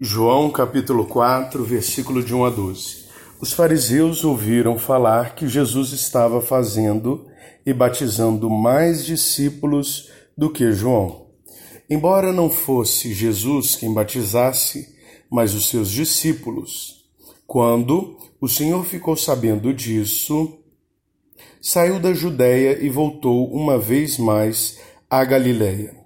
João capítulo 4, versículo de 1 a 12. Os fariseus ouviram falar que Jesus estava fazendo e batizando mais discípulos do que João. Embora não fosse Jesus quem batizasse, mas os seus discípulos. Quando o Senhor ficou sabendo disso, saiu da Judéia e voltou uma vez mais à Galiléia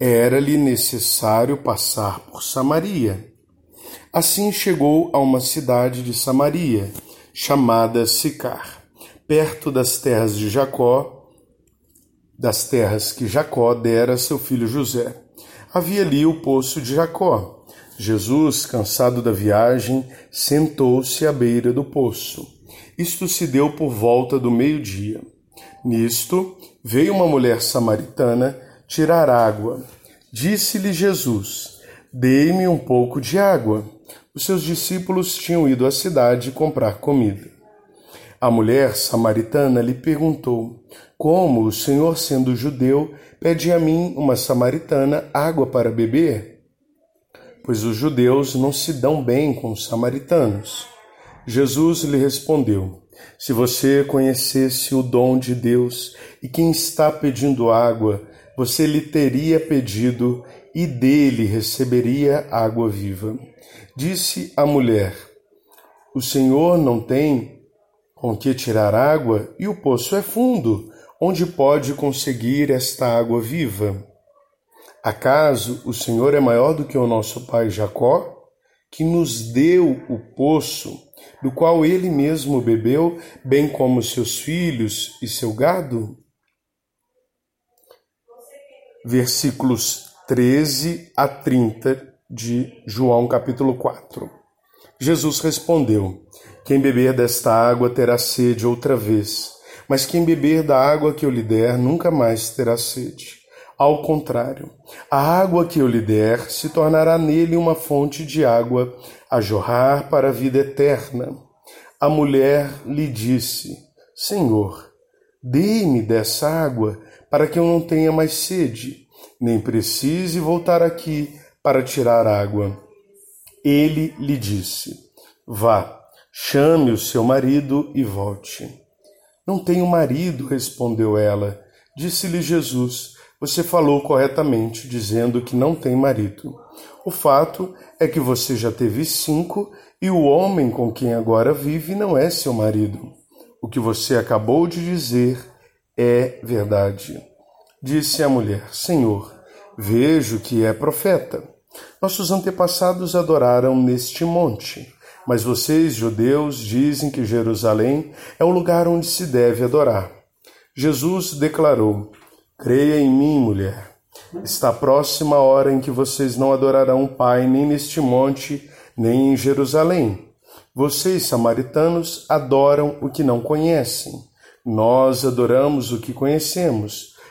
era-lhe necessário passar por Samaria. Assim chegou a uma cidade de Samaria, chamada Sicar, perto das terras de Jacó, das terras que Jacó dera a seu filho José. Havia ali o poço de Jacó. Jesus, cansado da viagem, sentou-se à beira do poço. Isto se deu por volta do meio-dia. Nisto, veio uma mulher samaritana tirar água. Disse-lhe Jesus: Dei-me um pouco de água. Os seus discípulos tinham ido à cidade comprar comida. A mulher samaritana lhe perguntou: Como o Senhor, sendo judeu, pede a mim, uma samaritana, água para beber? Pois os judeus não se dão bem com os samaritanos. Jesus lhe respondeu: Se você conhecesse o dom de Deus e quem está pedindo água, você lhe teria pedido e dele receberia água viva. Disse a mulher: O Senhor não tem com que tirar água e o poço é fundo. Onde pode conseguir esta água viva? Acaso o Senhor é maior do que o nosso pai Jacó, que nos deu o poço, do qual ele mesmo bebeu, bem como seus filhos e seu gado? Versículos 13 a 30 de João capítulo 4. Jesus respondeu: Quem beber desta água terá sede outra vez, mas quem beber da água que eu lhe der nunca mais terá sede. Ao contrário, a água que eu lhe der se tornará nele uma fonte de água a jorrar para a vida eterna. A mulher lhe disse: Senhor, dê-me dessa água para que eu não tenha mais sede, nem precise voltar aqui para tirar água. Ele lhe disse: Vá, chame o seu marido e volte. Não tenho marido, respondeu ela. Disse-lhe Jesus: Você falou corretamente, dizendo que não tem marido. O fato é que você já teve cinco e o homem com quem agora vive não é seu marido. O que você acabou de dizer é verdade. Disse a mulher: Senhor, vejo que é profeta. Nossos antepassados adoraram neste monte, mas vocês, judeus, dizem que Jerusalém é o lugar onde se deve adorar. Jesus declarou: Creia em mim, mulher. Está próxima a hora em que vocês não adorarão o Pai nem neste monte, nem em Jerusalém. Vocês, samaritanos, adoram o que não conhecem. Nós adoramos o que conhecemos,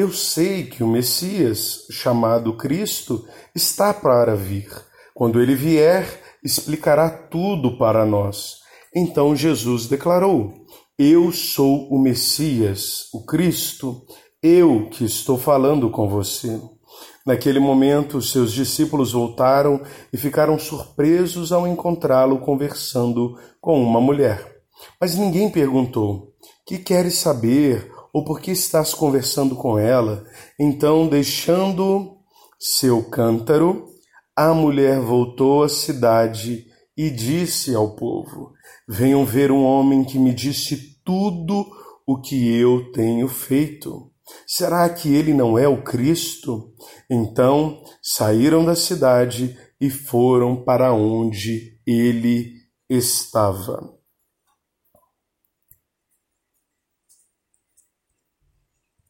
Eu sei que o Messias, chamado Cristo, está para vir. Quando ele vier, explicará tudo para nós. Então Jesus declarou: Eu sou o Messias, o Cristo, eu que estou falando com você. Naquele momento, seus discípulos voltaram e ficaram surpresos ao encontrá-lo conversando com uma mulher. Mas ninguém perguntou: Que queres saber ou por que estás conversando com ela? Então, deixando seu cântaro, a mulher voltou à cidade e disse ao povo: Venham ver um homem que me disse tudo o que eu tenho feito. Será que ele não é o Cristo? Então saíram da cidade e foram para onde ele estava.